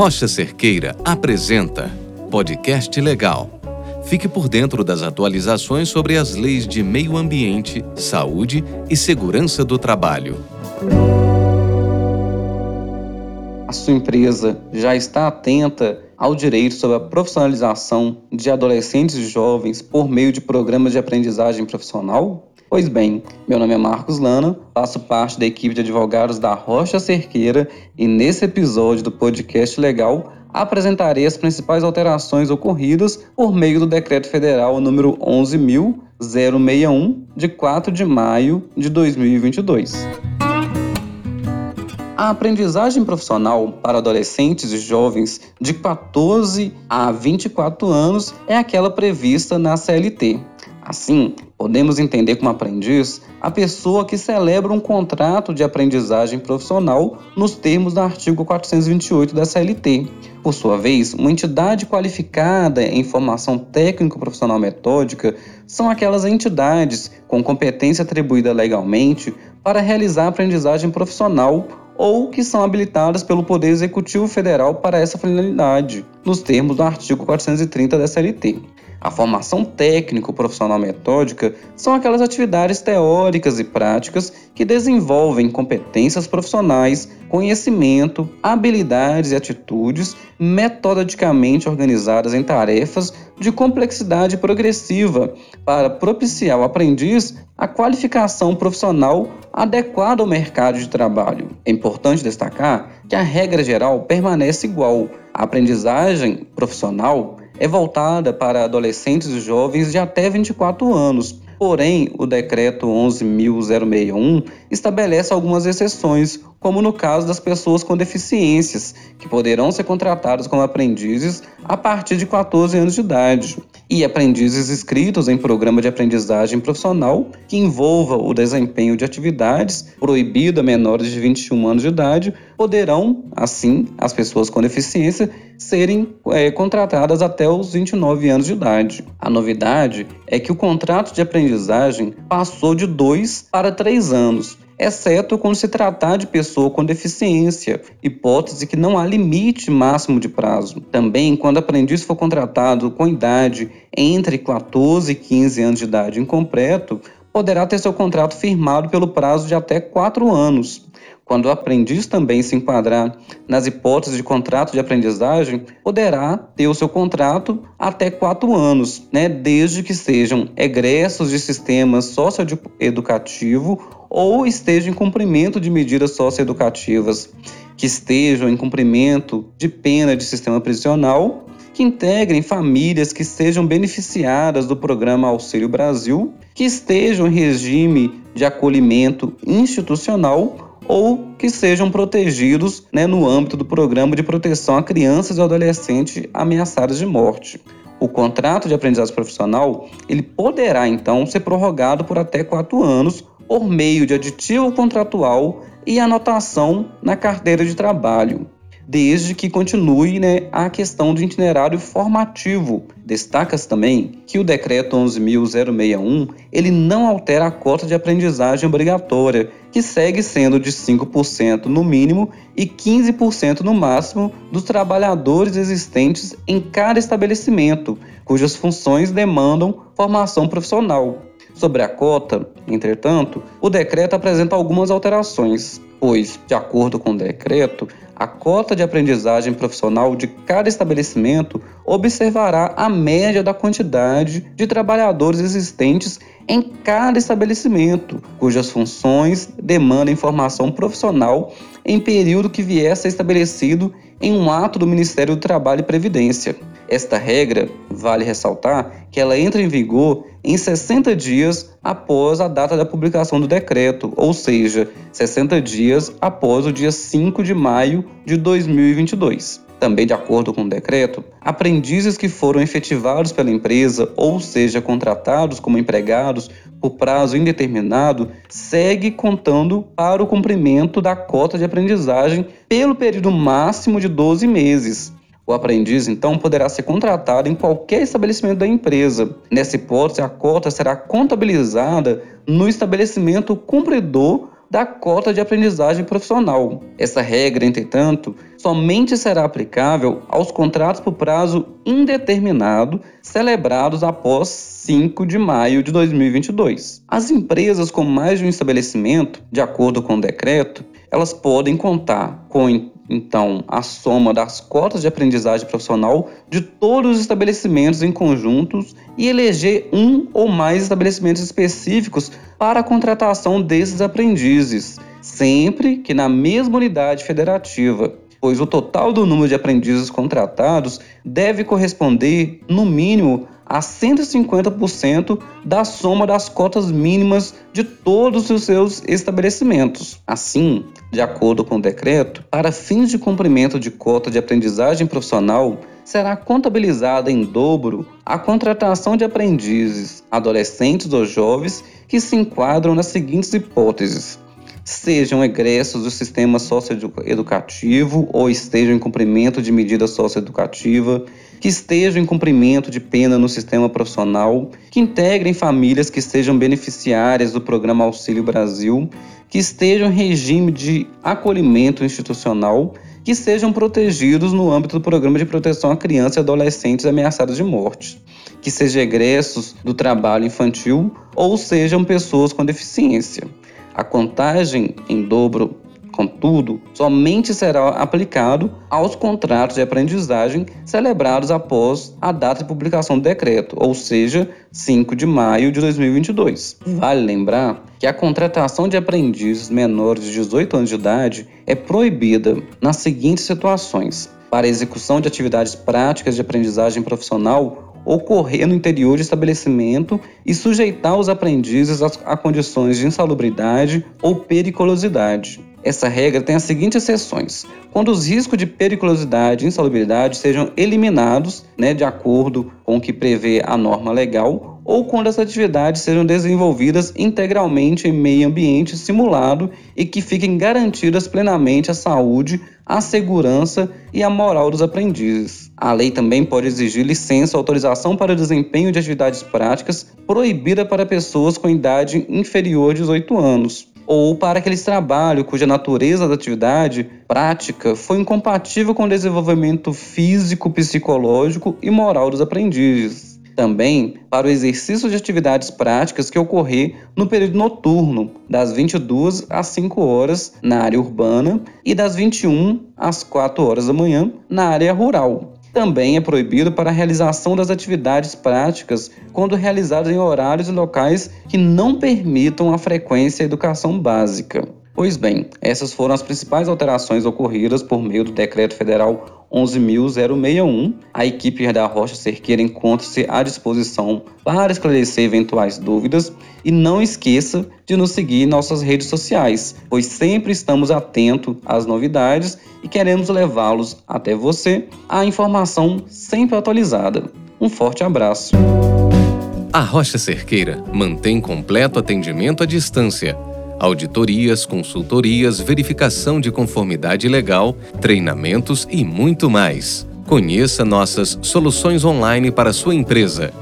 Rocha Cerqueira apresenta Podcast Legal. Fique por dentro das atualizações sobre as leis de meio ambiente, saúde e segurança do trabalho. A sua empresa já está atenta ao direito sobre a profissionalização de adolescentes e jovens por meio de programas de aprendizagem profissional? Pois bem, meu nome é Marcos Lana, faço parte da equipe de advogados da Rocha Cerqueira e nesse episódio do podcast Legal apresentarei as principais alterações ocorridas por meio do Decreto Federal número 11.061, de 4 de maio de 2022. A aprendizagem profissional para adolescentes e jovens de 14 a 24 anos é aquela prevista na CLT. Assim, podemos entender como aprendiz a pessoa que celebra um contrato de aprendizagem profissional nos termos do artigo 428 da CLT. Por sua vez, uma entidade qualificada em formação técnico-profissional metódica são aquelas entidades com competência atribuída legalmente para realizar aprendizagem profissional ou que são habilitadas pelo Poder Executivo Federal para essa finalidade, nos termos do artigo 430 da CLT. A formação técnico-profissional metódica são aquelas atividades teóricas e práticas que desenvolvem competências profissionais, conhecimento, habilidades e atitudes metodicamente organizadas em tarefas de complexidade progressiva para propiciar ao aprendiz a qualificação profissional adequada ao mercado de trabalho. É importante destacar que a regra geral permanece igual. A aprendizagem profissional é voltada para adolescentes e jovens de até 24 anos. Porém, o decreto 11.061 estabelece algumas exceções, como no caso das pessoas com deficiências, que poderão ser contratadas como aprendizes a partir de 14 anos de idade, e aprendizes inscritos em programa de aprendizagem profissional que envolva o desempenho de atividades proibidas a menores de 21 anos de idade, poderão, assim, as pessoas com deficiência serem é, contratadas até os 29 anos de idade. A novidade é que o contrato de aprendizagem passou de dois para três anos, exceto quando se tratar de pessoa com deficiência, hipótese que não há limite máximo de prazo. Também, quando o aprendiz for contratado com idade entre 14 e 15 anos de idade incompleto, poderá ter seu contrato firmado pelo prazo de até quatro anos. Quando o aprendiz também se enquadrar nas hipóteses de contrato de aprendizagem, poderá ter o seu contrato até quatro anos, né, desde que sejam egressos de sistema socioeducativo ou estejam em cumprimento de medidas socioeducativas, que estejam em cumprimento de pena de sistema prisional que integrem famílias que sejam beneficiadas do programa Auxílio Brasil, que estejam em regime de acolhimento institucional ou que sejam protegidos né, no âmbito do Programa de Proteção a Crianças e Adolescentes Ameaçadas de Morte. O contrato de aprendizagem profissional ele poderá então ser prorrogado por até quatro anos por meio de aditivo contratual e anotação na carteira de trabalho desde que continue né, a questão do itinerário formativo. Destaca-se também que o decreto 11.061 ele não altera a cota de aprendizagem obrigatória, que segue sendo de 5% no mínimo e 15% no máximo dos trabalhadores existentes em cada estabelecimento, cujas funções demandam formação profissional. Sobre a cota, entretanto, o decreto apresenta algumas alterações, pois, de acordo com o decreto, a cota de aprendizagem profissional de cada estabelecimento observará a média da quantidade de trabalhadores existentes em cada estabelecimento, cujas funções demandam informação profissional em período que vier a ser estabelecido em um ato do Ministério do Trabalho e Previdência. Esta regra, vale ressaltar, que ela entra em vigor em 60 dias após a data da publicação do decreto, ou seja, 60 dias após o dia 5 de maio de 2022. Também de acordo com o decreto, aprendizes que foram efetivados pela empresa, ou seja, contratados como empregados por prazo indeterminado, segue contando para o cumprimento da cota de aprendizagem pelo período máximo de 12 meses, o aprendiz, então, poderá ser contratado em qualquer estabelecimento da empresa. Nessa hipótese, a cota será contabilizada no estabelecimento cumpridor da cota de aprendizagem profissional. Essa regra, entretanto, somente será aplicável aos contratos por prazo indeterminado celebrados após 5 de maio de 2022. As empresas com mais de um estabelecimento, de acordo com o decreto, elas podem contar com então a soma das cotas de aprendizagem profissional de todos os estabelecimentos em conjuntos e eleger um ou mais estabelecimentos específicos para a contratação desses aprendizes, sempre que na mesma unidade federativa pois o total do número de aprendizes contratados deve corresponder, no mínimo, a 150% da soma das cotas mínimas de todos os seus estabelecimentos. Assim, de acordo com o decreto, para fins de cumprimento de cota de aprendizagem profissional, será contabilizada em dobro a contratação de aprendizes, adolescentes ou jovens que se enquadram nas seguintes hipóteses: sejam egressos do sistema socioeducativo ou estejam em cumprimento de medida socioeducativa, que estejam em cumprimento de pena no sistema profissional, que integrem famílias que sejam beneficiárias do programa Auxílio Brasil, que estejam em regime de acolhimento institucional, que sejam protegidos no âmbito do programa de proteção a crianças e adolescentes ameaçados de morte, que sejam egressos do trabalho infantil ou sejam pessoas com deficiência. A contagem em dobro, contudo, somente será aplicado aos contratos de aprendizagem celebrados após a data de publicação do decreto, ou seja, 5 de maio de 2022. Vale lembrar que a contratação de aprendizes menores de 18 anos de idade é proibida nas seguintes situações: para execução de atividades práticas de aprendizagem profissional ocorrer no interior de estabelecimento e sujeitar os aprendizes a, condições de insalubridade ou periculosidade. Essa regra tem as seguintes exceções: quando os riscos de periculosidade e insalubridade sejam eliminados, né, de acordo com o que prevê a norma legal, ou quando as atividades sejam desenvolvidas integralmente em meio ambiente simulado e que fiquem garantidas plenamente a saúde, a segurança e a moral dos aprendizes. A lei também pode exigir licença ou autorização para o desempenho de atividades práticas proibida para pessoas com idade inferior a 18 anos ou para aqueles trabalhos cuja natureza da atividade prática foi incompatível com o desenvolvimento físico, psicológico e moral dos aprendizes. Também para o exercício de atividades práticas que ocorrer no período noturno, das 22 às 5 horas na área urbana e das 21 às 4 horas da manhã na área rural. Também é proibido para a realização das atividades práticas quando realizadas em horários e locais que não permitam a frequência e educação básica. Pois bem, essas foram as principais alterações ocorridas por meio do Decreto Federal 11.061. A equipe da Rocha Cerqueira encontra-se à disposição para esclarecer eventuais dúvidas e não esqueça de nos seguir em nossas redes sociais, pois sempre estamos atentos às novidades e queremos levá-los até você a informação sempre atualizada. Um forte abraço. A Rocha Cerqueira mantém completo atendimento à distância auditorias, consultorias, verificação de conformidade legal, treinamentos e muito mais. Conheça nossas soluções online para sua empresa.